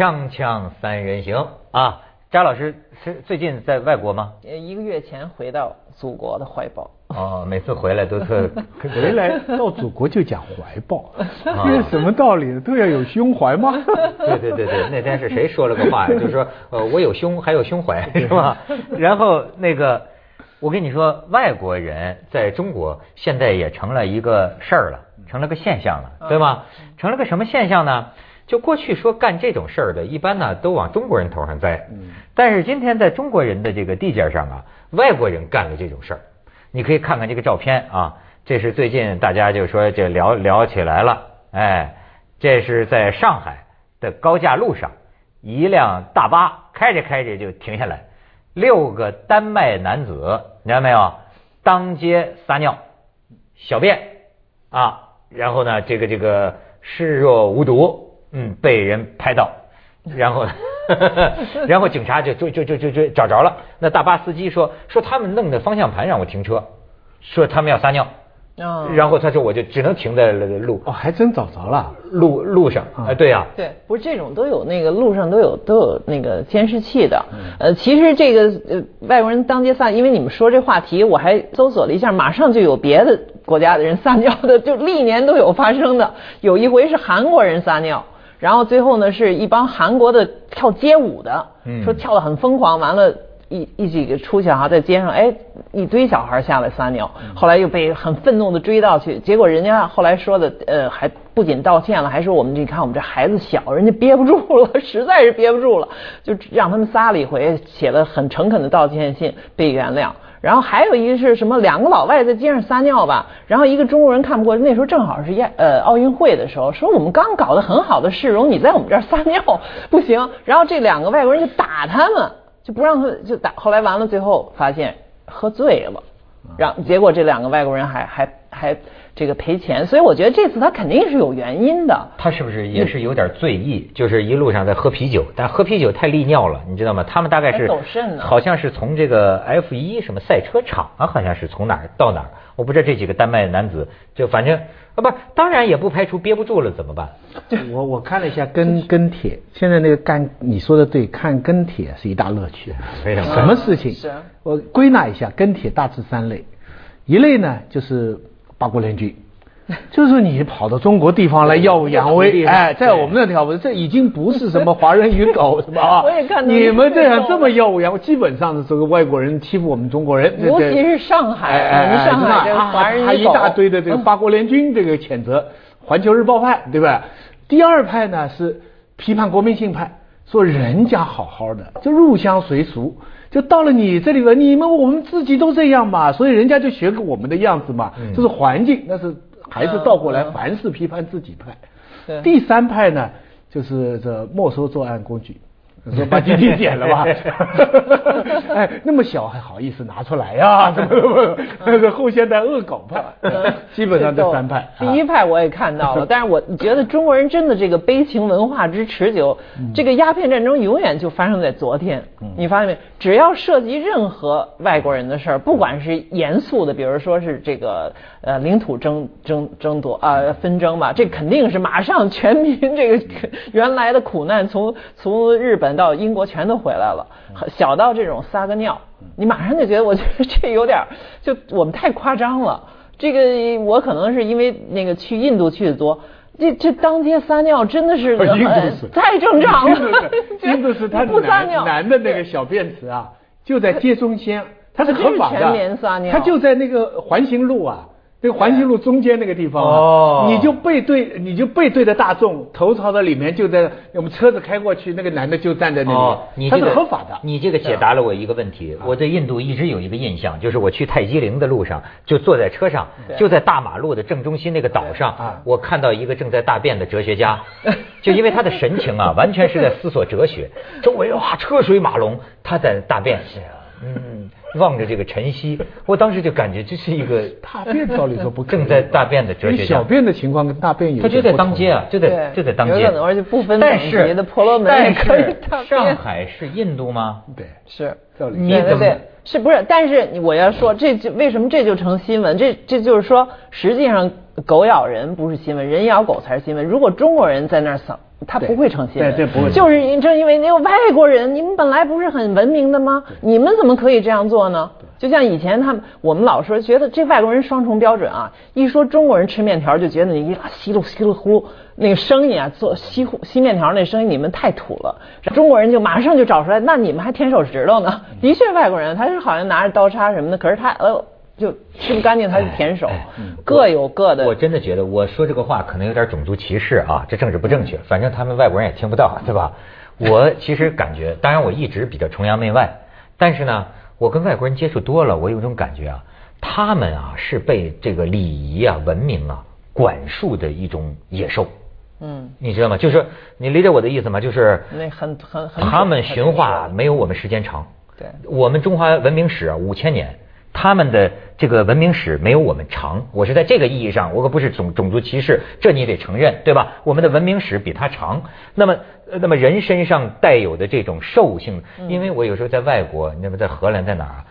锵锵三人行啊，张老师是最近在外国吗？呃，一个月前回到祖国的怀抱。哦，每次回来都特 回来到祖国就讲怀抱，这是什么道理？都要有胸怀吗？对对对对，那天是谁说了个话呀？就是说，呃，我有胸还有胸怀是吧？然后那个，我跟你说，外国人在中国现在也成了一个事儿了，成了个现象了，对吗？成了个什么现象呢？就过去说干这种事儿的，一般呢都往中国人头上栽。嗯。但是今天在中国人的这个地界上啊，外国人干了这种事儿，你可以看看这个照片啊，这是最近大家就说这聊聊起来了，哎，这是在上海的高架路上，一辆大巴开着开着就停下来，六个丹麦男子，你看到没有？当街撒尿、小便啊，然后呢，这个这个视若无睹。嗯，被人拍到，然后，然后警察就就就就就就找着了。那大巴司机说说他们弄的方向盘让我停车，说他们要撒尿，然后他说我就只能停在路。哦，还真找着了，路路上啊，对呀，对，不是这种都有那个路上都有都有那个监视器的。呃，其实这个呃外国人当街撒，因为你们说这话题，我还搜索了一下，马上就有别的国家的人撒尿的，就历年都有发生的。有一回是韩国人撒尿。然后最后呢，是一帮韩国的跳街舞的，说跳得很疯狂，完了，一一几个出去哈，在街上，哎，一堆小孩下来撒尿，后来又被很愤怒的追到去，结果人家后来说的，呃，还不仅道歉了，还说我们你看我们这孩子小，人家憋不住了，实在是憋不住了，就让他们撒了一回，写了很诚恳的道歉信，被原谅。然后还有一个是什么？两个老外在街上撒尿吧，然后一个中国人看不过，那时候正好是亚呃奥运会的时候，说我们刚搞得很好的市容，你在我们这儿撒尿 不行。然后这两个外国人就打他们，就不让他就打。后来完了，最后发现喝醉了，让结果这两个外国人还还还。这个赔钱，所以我觉得这次他肯定是有原因的。他是不是也是有点醉意？就是一路上在喝啤酒，但喝啤酒太利尿了，你知道吗？他们大概是好像是从这个 F 一什么赛车场啊，好像是从哪儿到哪儿，我不知道这几个丹麦男子就反正啊不，当然也不排除憋不住了怎么办？我我看了一下跟跟帖，现在那个干你说的对，看跟帖是一大乐趣。非常什么事情？我归纳一下，跟帖大致三类，一类呢就是。八国联军，就是你跑到中国地方来耀武扬威，哎，在我们那条，这已经不是什么华人与狗 是吧？我也看到你们这样这么耀武扬威，基本上是这个外国人欺负我们中国人，尤其是上海，我们上海这华人还一大堆的这个八国联军这个谴责，环球日报派对吧？第二派呢是批判国民性派，说人家好好的就入乡随俗。就到了你这里了，你们我们自己都这样嘛，所以人家就学个我们的样子嘛，这是环境，那是还是倒过来，凡事批判自己派。第三派呢，就是这没收作案工具。说把基地点了吧，哎，那么小还好意思拿出来呀？那个 后现代恶搞派，基本上这三派。第一派我也看到了，但是我觉得中国人真的这个悲情文化之持久，这个鸦片战争永远就发生在昨天。你发现没？只要涉及任何外国人的事儿，不管是严肃的，比如说是这个呃领土争争争夺啊纷争吧，这肯定是马上全民这个原来的苦难从从日本。到英国全都回来了，小到这种撒个尿，你马上就觉得，我觉得这有点就我们太夸张了。这个我可能是因为那个去印度去的多，这这当街撒尿真的是太正常了。印度是 他男男的那个小便池啊，就在街中间，它是合法的，他就在那个环形路啊。这个环形路中间那个地方啊，你就背对，你就背对着大众，头朝着里面，就在我们车子开过去，那个男的就站在那里，他是合法的。你这个解答了我一个问题，我对印度一直有一个印象，就是我去泰姬陵的路上，就坐在车上，就在大马路的正中心那个岛上，我看到一个正在大便的哲学家，就因为他的神情啊，完全是在思索哲学，周围哇车水马龙，他在大便，嗯。望着这个晨曦，我当时就感觉这是一个大便，道理说不正在大便的哲学小便的情况跟大便有，他就在当街啊，就在就在当街，而且不分等级的婆罗门也可以上海是印度吗？对，是。你怎么？是不是？但是我要说，这就为什么这就成新闻？这这就是说，实际上狗咬人不是新闻，人咬狗才是新闻。如果中国人在那儿撒他不会成新闻，对对不会就是因正因为那个外国人，你们本来不是很文明的吗？你们怎么可以这样做呢？就像以前他们，我们老说觉得这外国人双重标准啊，一说中国人吃面条就觉得你一稀噜稀噜呼那个声音啊，做吸呼吸面条那声音你们太土了，中国人就马上就找出来，那你们还舔手指头呢？的确，外国人他是好像拿着刀叉什么的，可是他呃就吃不干净，他就舔手各有各的。我真的觉得我说这个话可能有点种族歧视啊，这政治不正确，反正他们外国人也听不到，对吧？我其实感觉，当然我一直比较崇洋媚外，但是呢，我跟外国人接触多了，我有一种感觉啊，他们啊是被这个礼仪啊、文明啊管束的一种野兽。嗯，你知道吗？就是你理解我的意思吗？就是那很很很他们驯化没有我们时间长。对我们中华文明史啊五千年，他们的这个文明史没有我们长。我是在这个意义上，我可不是种种族歧视，这你得承认，对吧？我们的文明史比他长。那么，呃那么人身上带有的这种兽性，因为我有时候在外国，那么在荷兰在哪儿啊？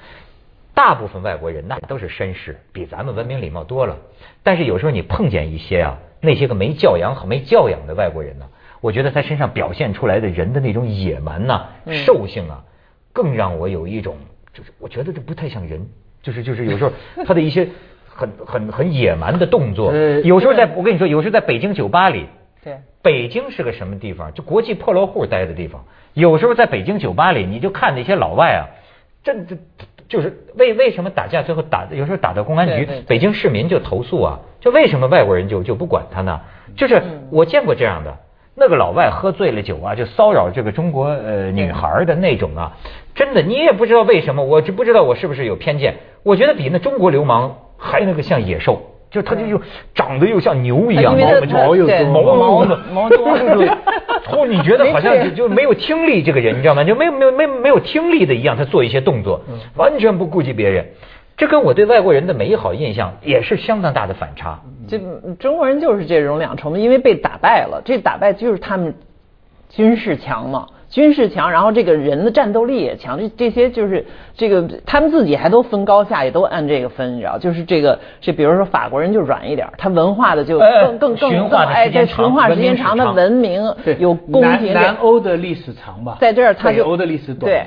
大部分外国人那都是绅士，比咱们文明礼貌多了。但是有时候你碰见一些啊，那些个没教养和没教养的外国人呢，我觉得他身上表现出来的人的那种野蛮呐、兽性啊，更让我有一种，就是我觉得这不太像人，就是就是有时候 他的一些很很很野蛮的动作，呃有时候在我跟你说，有时候在北京酒吧里，对。北京是个什么地方？就国际破落户待的地方。有时候在北京酒吧里，你就看那些老外啊，这这就是为为什么打架最后打，有时候打到公安局北京市民就投诉啊，就为什么外国人就就不管他呢？就是我见过这样的。那个老外喝醉了酒啊，就骚扰这个中国呃女孩的那种啊，真的你也不知道为什么，我就不知道我是不是有偏见，我觉得比那中国流氓还那个像野兽，就他就又长得又像牛一样，因为他毛又对多，毛的毛多哦，你觉得好像就就没有听力这个人，你知道吗？就没有没有没有没有听力的一样，他做一些动作，完全不顾及别人。这跟我对外国人的美好印象也是相当大的反差。这中国人就是这种两重的，因为被打败了，这打败就是他们军事强嘛，军事强，然后这个人的战斗力也强，这这些就是这个他们自己还都分高下，也都按这个分，你知道，就是这个这比如说法国人就软一点，他文化的就哎更更更哎，时间长这驯化时间长，他文文明有宫南廷南欧的历史长吧，在这儿他就北欧的历史短对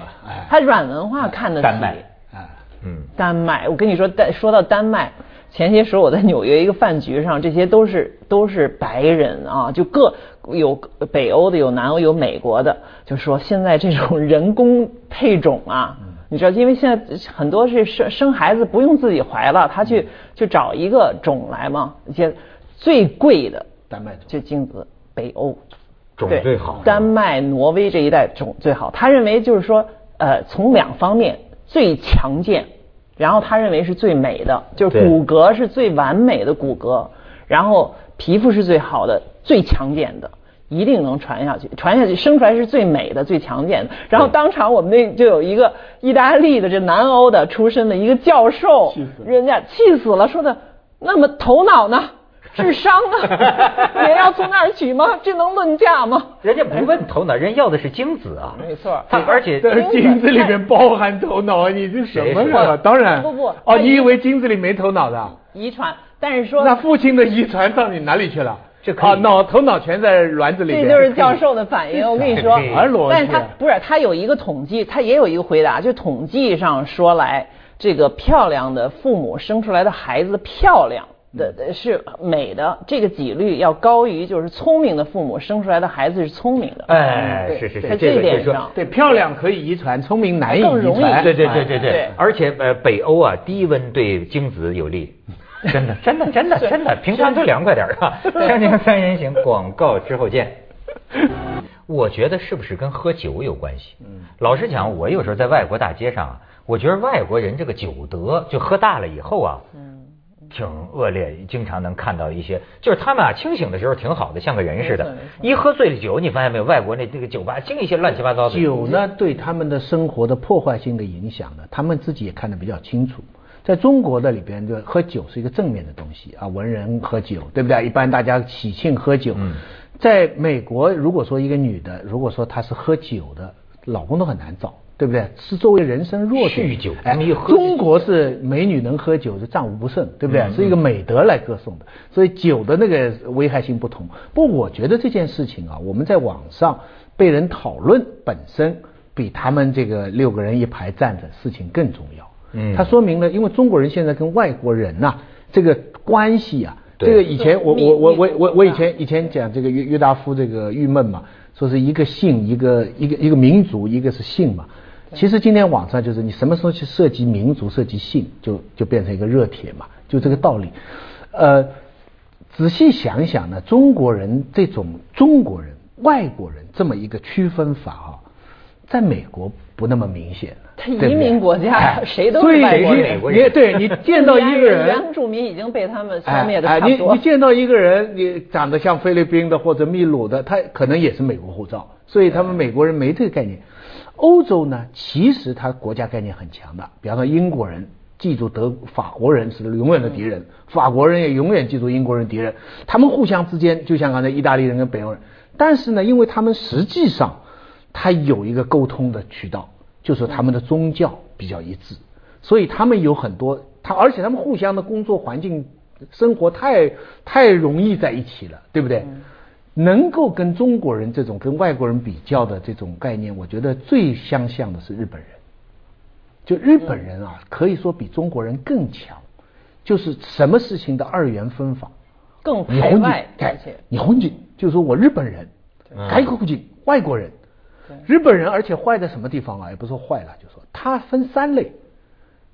他软文化看得起。丹麦哎，嗯，丹麦，我跟你说，丹说到丹麦，前些时候我在纽约一个饭局上，这些都是都是白人啊，就各有北欧的，有南欧，有美国的，就说现在这种 人工配种啊，你知道，因为现在很多是生生孩子不用自己怀了，他去去找一个种来嘛，一些最贵的丹麦种就精子，北欧种最好丹麦、挪威这一带种最好。他认为就是说，呃，从两方面最强健，然后他认为是最美的，就是骨骼是最完美的骨骼，然后皮肤是最好的、最强健的。一定能传下去，传下去生出来是最美的、最强健的。然后当场我们那就有一个意大利的这南欧的出身的一个教授气死，人家气死了，说的那么头脑呢？智商呢？也要从那儿取吗？这能论价吗？人家不问头脑，人要的是精子啊。没错他而且但是精子里面包含头脑，你这什么谁说呀？当然，不不哦，你以为精子里没头脑的？遗传，但是说那父亲的遗传到你哪里去了？这可脑头脑全在卵子里边。这就是教授的反应。我跟你说而逻辑但是他不是他有一个统计，他也有一个回答，就统计上说来，这个漂亮的父母生出来的孩子漂亮。的的是美的，这个几率要高于就是聪明的父母生出来的孩子是聪明的。哎，是是是，在这一点上，对，漂亮可以遗传，聪明难以遗传。对对对对对对，而且呃，北欧啊，低温对精子有利，真的真的真的真的，平常就凉快点儿啊。锵锵三人行，广告之后见。我觉得是不是跟喝酒有关系？嗯，老实讲，我有时候在外国大街上啊，我觉得外国人这个酒德，就喝大了以后啊，嗯，挺恶劣，经常能看到一些，就是他们啊清醒的时候挺好的，像个人似的一喝醉了酒，你发现没有？外国那那个酒吧净一些乱七八糟的酒呢，对他们的生活的破坏性的影响呢，他们自己也看得比较清楚。在中国的里边，就喝酒是一个正面的东西啊，文人喝酒，对不对？一般大家喜庆喝酒。嗯在美国，如果说一个女的，如果说她是喝酒的，老公都很难找，对对不对？是作为人生弱点。酗酒中国是美女能喝酒，是战无不胜，对不对？嗯是一个美德来歌颂的，所以酒的那个危害性不同。不过我觉得这件事情啊，我们在网上被人讨论本身，比他们这个六个人一排站着事情更重要。嗯它说明了，因为中国人现在跟外国人呐、这个关系啊，对这个以前我我我我我我以前以前讲这个约约达夫这个郁闷嘛，说是一个姓一个一个一个民族，一个是姓嘛。其实今天网上就是你什么时候去涉及民族、涉及姓，就就变成一个热帖嘛，就这个道理。呃，仔细想想呢，中国人这种中国人、外国人这么一个区分法啊，在美国不那么明显了。移民国家哎谁都所以是外国你人你对你见到一个人，原住民已经被他们消哎灭的哎差不多。你你见到一个人，你长得像菲律宾的或者秘鲁的，他可能也是美国护照，所以他们美国人没这个概念。欧洲呢，其实他国家概念很强的，比方说英国人。记住德法国人是永远的敌人，法国人也永远记住英国人敌人。他们互相之间就像刚才意大利人跟北欧人，但是呢，因为他们实际上他有一个沟通的渠道，就是他们的宗教比较一致，所以他们有很多他，而且他们互相的工作环境、生活太太容易在一起了，对不对？能够跟中国人这种跟外国人比较的这种概念，我觉得最相像的是日本人。就日本人啊，可以说比中国人更强，就是什么事情的二元分法。更排外，人而且你混进就是说我日本人，嗯外国人外国人，日本人而且坏在什么地方啊？也不是说坏了，就说他分三类，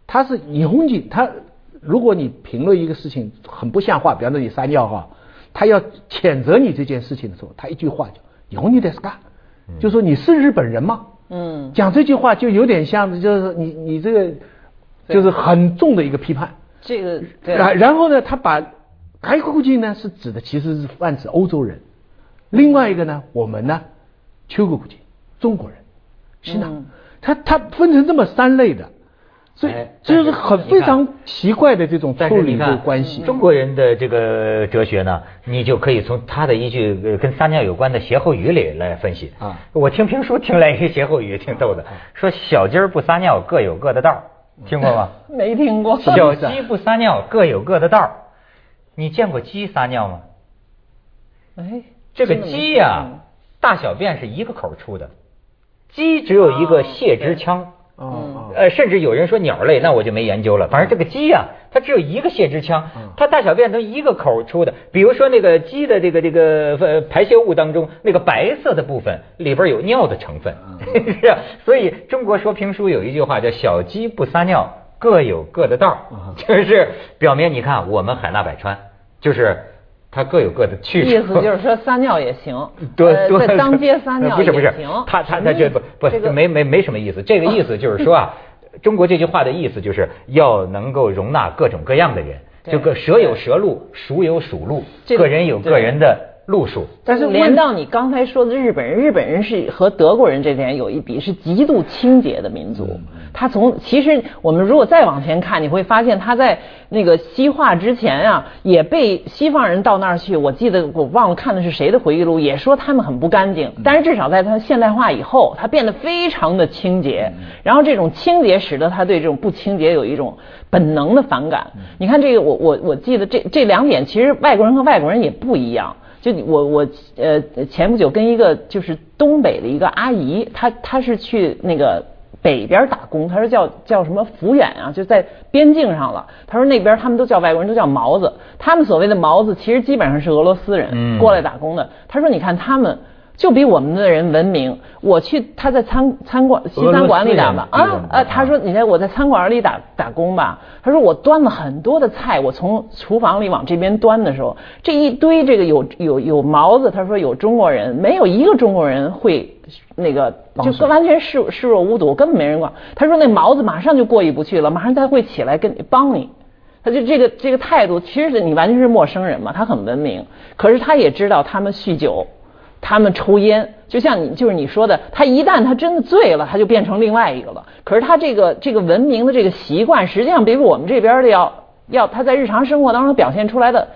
他是日本人，他如果你评论一个事情很不像话，比方说你撒尿哈，他要谴责你这件事情的时候，他一句话叫日本人ですか，就说你是日本人吗？嗯，讲这句话就有点像，就是你你这个就是很重的一个批判。这个对然然后呢，他把外国人呢是指的其实是泛指欧洲人，另外一个呢，我们呢，秋国人， 中国人，是呢嗯，他他分成这么三类的，所以哎这就是很非常奇怪的这种处理这但是你看个关系。中国人的这个哲学呢，你就可以从他的一句呃跟撒尿有关的歇后语里来分析啊我听评书听来一个歇后语挺逗的，说小鸡儿不撒尿各有各的道儿，听过吗？没听过。小鸡不撒尿各有各的道儿，你见过鸡撒尿吗？哎，这个鸡呀、大小便是一个口出的，鸡只有一个泄殖腔。哦呃，甚至有人说鸟类，那我就没研究了。反正这个鸡呀、它只有一个泄殖腔嗯，它大小便都一个口出的。比如说那个鸡的这个这个呃排泄物当中，那个白色的部分里边有尿的成分，是啊。所以中国说评书有一句话叫“小鸡不撒尿，各有各的道”，就是表明你看我们海纳百川，就是它各有各的去处。意思就是说撒尿也行，对呃对，在当街撒尿不是不是他他他这不不这个没没没什么意思，这个意思就是说啊，中国这句话的意思就是要能够容纳各种各样的人，对就个蛇有蛇路，鼠有鼠路，这个个人有个人的路数。但是问连到你刚才说的日本人，日本人是和德国人这点有一比，是极度清洁的民族。他从其实我们如果再往前看，你会发现他在那个西化之前啊，也被西方人到那儿去。我记得我忘了看的是谁的回忆录，也说他们很不干净。但是至少在他现代化以后，他变得非常的清洁。然后这种清洁使得他对这种不清洁有一种本能的反感。你看这个，我我我记得这这两点，其实外国人和外国人也不一样。就你我我呃前不久跟一个就是东北的一个阿姨，她她是去那个北边打工，他说叫叫什么抚远啊，就在边境上了。他说那边他们都叫外国人都叫毛子，他们所谓的毛子其实基本上是俄罗斯人、嗯过来打工的。他说你看他们。就比我们的人文明。我去他在餐餐馆西餐馆里打吧啊啊，他说你在我在餐馆里打打工吧，他说我端了很多的菜，我从厨房里往这边端的时候，这一堆这个有有有毛子，他说有中国人，没有一个中国人会那个就完全视视若无睹，根本没人管。他说那毛子马上就过意不去了，马上他会起来跟你帮你。他就这个这个态度，其实是你完全是陌生人嘛，他很文明，可是他也知道他们酗酒，他们抽烟，就像你就是你说的，他一旦他真的醉了，他就变成另外一个了。可是他这个这个文明的这个习惯，实际上比我们这边的要要他在日常生活当中表现出来的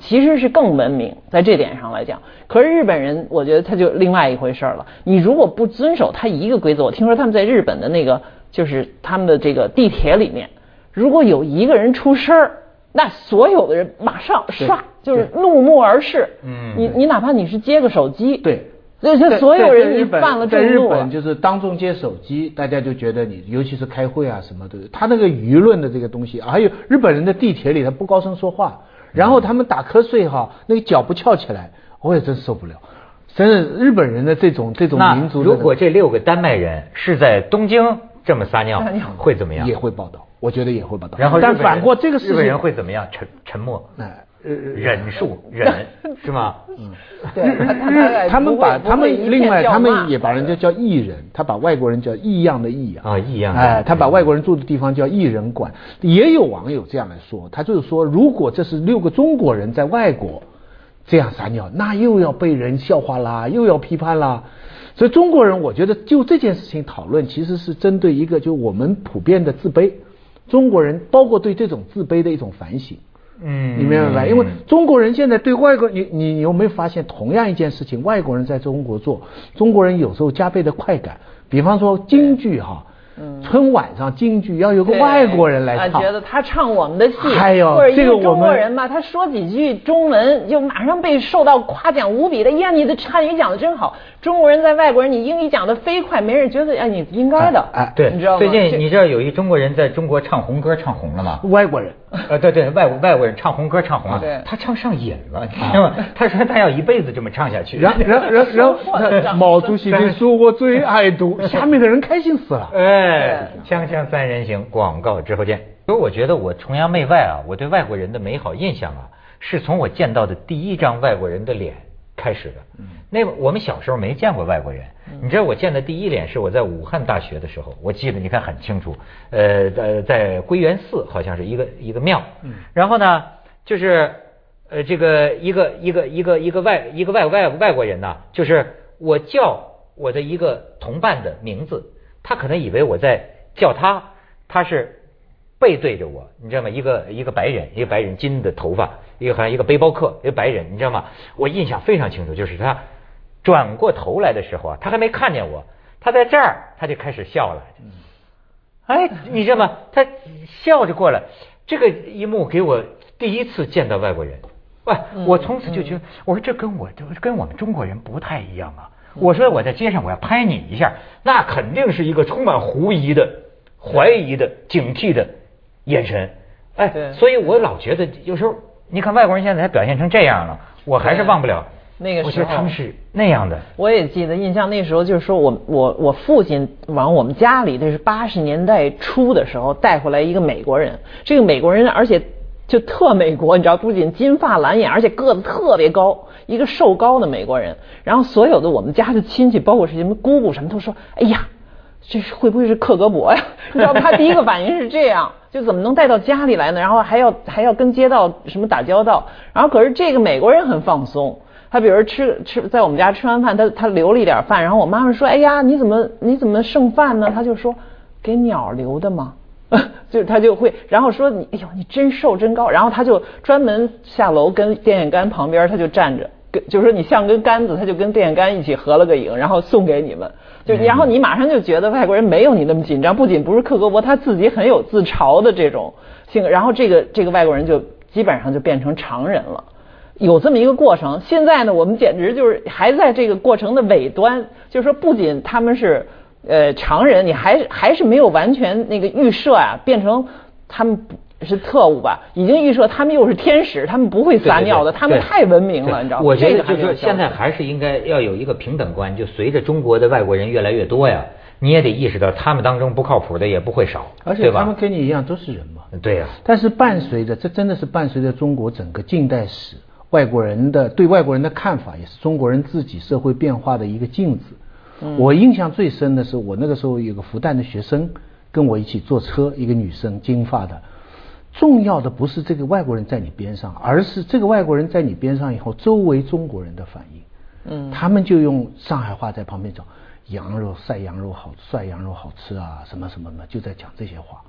其实是更文明，在这点上来讲。可是日本人，我觉得他就另外一回事了。你如果不遵守他一个规则，我听说他们在日本的那个，就是他们的这个地铁里面，如果有一个人出声儿，那所有的人马上唰就是怒目而视。嗯，你你哪怕你是接个手机，对。就是所有人你犯了在日本就是当众接手机，大家就觉得你，尤其是开会啊什么的，他那个舆论的这个东西，还有日本人的地铁里他不高声说话，然后他们打瞌睡哈，那个脚不翘起来，我也真受不了。真是日本人的这种这种民族。如果这六个丹麦人是在东京这么撒尿，会怎么样？也会报道，我觉得也会报道。然后，但反过这个事情，日本人会怎么样？沉沉默。哎。忍术忍 是吗？嗯，对，他们把他们另外他们也把人家叫异人，他把外国人叫异样的异啊，异样。哎，他把外国人住的地方叫异人馆。也有网友这样来说，他就是说，如果这是六个中国人在外国这样撒尿，那又要被人笑话啦，又要批判啦。所以中国人，我觉得就这件事情讨论，其实是针对一个就我们普遍的自卑，中国人包括对这种自卑的一种反省。嗯，你明白吧？因为中国人现在对外国，你你有没有发现，同样一件事情，外国人在中国做，中国人有时候加倍的快感。比方说京剧哈。嗯春晚上京剧要有个外国人来唱，觉得他唱我们的戏，还有这个中国人嘛，他说几句中文就马上被受到夸奖无比的。呀，你的汉语讲的真好。中国人在外国人，你英语讲的飞快，没人觉得哎，你应该的。哎，对，你知道吗？最近你知道有一中国人在中国唱红歌唱红了吗？外国人，呃，对对，外外国人唱红歌唱红了，他唱上瘾了，你知道吗？他说他要一辈子这么唱下去。然然然然，毛主席的书我最爱读，下面的人开心死了。哎，锵锵三人行，广告之后见。所以我觉得我崇洋媚外啊，我对外国人的美好印象啊，是从我见到的第一张外国人的脸。开始的，那我们小时候没见过外国人。你知道我见的第一脸是我在武汉大学的时候，我记得你看很清楚。呃呃，在归元寺好像是一个一个庙。然后呢，就是呃这个一个一个一个一个外一个外外外国人呢，就是我叫我的一个同伴的名字，他可能以为我在叫他，他是。背对着我，你知道吗？一个一个白人，一个白人金的头发，一个好像一个背包客，一个白人，你知道吗？我印象非常清楚，就是他转过头来的时候啊，他还没看见我，他在这儿，他就开始笑了。哎，你知道吗？他笑着过来，这个一幕给我第一次见到外国人。喂，我从此就觉得，我说这跟我跟我们中国人不太一样啊。我说我在街上我要拍你一下，那肯定是一个充满狐疑的、怀疑的、警惕的。眼神，哎，所以我老觉得有时候，你看外国人现在还表现成这样了，我还是忘不了那个时候。我觉得他们是那样的。我也记得印象，那时候就是说我我我父亲往我们家里，那是八十年代初的时候带回来一个美国人，这个美国人而且就特美国，你知道，不仅金发蓝眼，而且个子特别高，一个瘦高的美国人。然后所有的我们家的亲戚，包括是什么姑姑什么，都说：“哎呀，这是会不会是克格勃呀？” 你知道，他第一个反应是这样。就怎么能带到家里来呢？然后还要还要跟街道什么打交道。然后可是这个美国人很放松，他比如吃吃在我们家吃完饭，他他留了一点饭。然后我妈妈说：“哎呀，你怎么你怎么剩饭呢？”他就说：“给鸟留的嘛。”就他就会，然后说：“你哎呦，你真瘦真高。”然后他就专门下楼跟电线杆旁边他就站着，跟就是说你像根杆子，他就跟电线杆一起合了个影，然后送给你们。就然后你马上就觉得外国人没有你那么紧张，不仅不是克格勃，他自己很有自嘲的这种性格。然后这个这个外国人就基本上就变成常人了，有这么一个过程。现在呢，我们简直就是还在这个过程的尾端，就是说不仅他们是呃常人，你还还是没有完全那个预设啊，变成他们。是特务吧？已经预设他们又是天使，他们不会撒尿的，他们太文明了，你知道吗？我觉得就是现在还是应该要有一个平等观，就随着中国的外国人越来越多呀，你也得意识到他们当中不靠谱的也不会少，而且他们跟你一样都是人嘛。对呀。但是伴随着这真的是伴随着中国整个近代史，外国人的对外国人的看法，也是中国人自己社会变化的一个镜子。我印象最深的是，我那个时候有个复旦的学生跟我一起坐车，一个女生，金发的。重要的不是这个外国人在你边上，而是这个外国人在你边上以后，周围中国人的反应。嗯，他们就用上海话在旁边讲，羊肉晒羊肉好，晒羊肉好吃啊，什么什么的，就在讲这些话。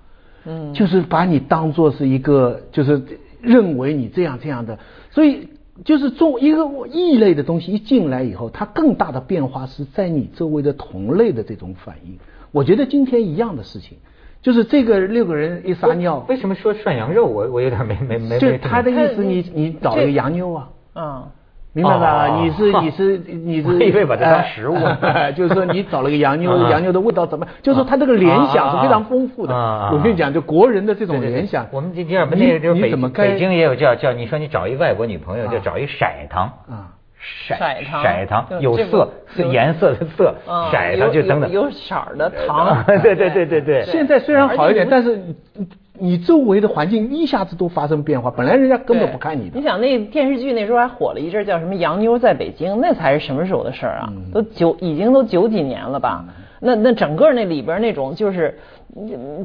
嗯，就是把你当做是一个，就是认为你这样这样的，所以就是中一个异类的东西一进来以后，它更大的变化是在你周围的同类的这种反应。我觉得今天一样的事情，就是这个六个人一撒尿，为什么说涮羊肉？我我有点没没没。就他的意思，你你找了个羊妞啊？嗯。明白吧？你是你是你是，以为把它当食物，就是说你找了个羊妞，羊妞的味道怎么？就是说他这个联想是非常丰富的。我跟你讲，就国人的这种联想，我们今天那个就是北北京也有叫叫，你说你找一外国女朋友，就找一色糖啊，色糖，色糖有色是颜色的色，色糖就等等有色的 糖。对对对对对。现在虽然好一点，但是。你周围的环境一下子都发生变化，本来人家根本不看你的。你想那电视剧那时候还火了一阵，叫什么《洋妞在北京》，那才是什么时候的事儿啊？都九已经都九几年了吧？那那整个那里边那种就是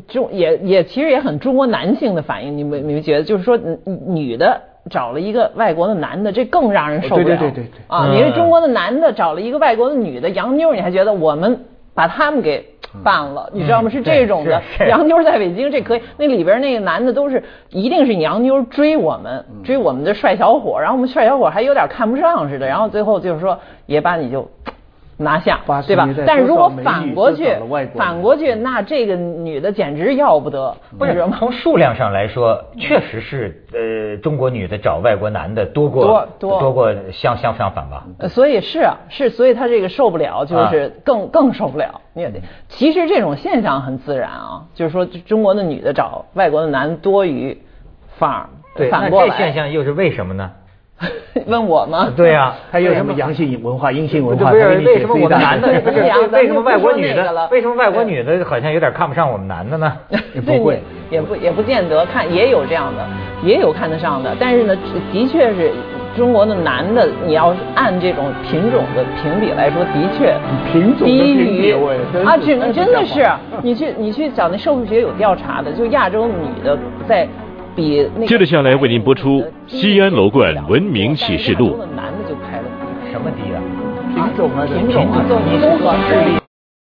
中也也其实也很中国男性的反应，你们你们觉得？就是说女的找了一个外国的男的，这更让人受不了。对对对对对。啊，你是中国的男的找了一个外国的女的洋妞，你还觉得我们把他们给？办了，你知道吗？是这种的。洋妞在北京，这可以。那里边那个男的都是，一定是洋妞追我们，追我们的帅小伙，然后我们帅小伙还有点看不上似的，然后最后就是说也把你就。拿下，对吧？但是如果反过去，反过去，那这个女的简直要不得。不是从数量上来说，确实是呃，中国女的找外国男的多过多多过相相相反吧？所以是啊，是，所以他这个受不了，就是更更受不了。你也得其实这种现象很自然啊，就是说中国的女的找外国的男多于反过来。这现象又是为什么呢？问我吗？对呀，他有什么阳性文化、阴性文化？不是为什么我们男的不是 为什么外国女的？为什么外国女的好像有点看不上我们男的呢？也不会，也不也不见得看，也有这样的，也有看得上的。但是呢，的确是中国的男的，你要按这种品种的评比来说，的确品种低于啊，只能真的是，你去你去找那社会学有调查的，就亚洲女的在。接着下来为您播出《西安楼冠文明启示录》。男的就拍了什么低啊？品种啊，品种啊，综合智力。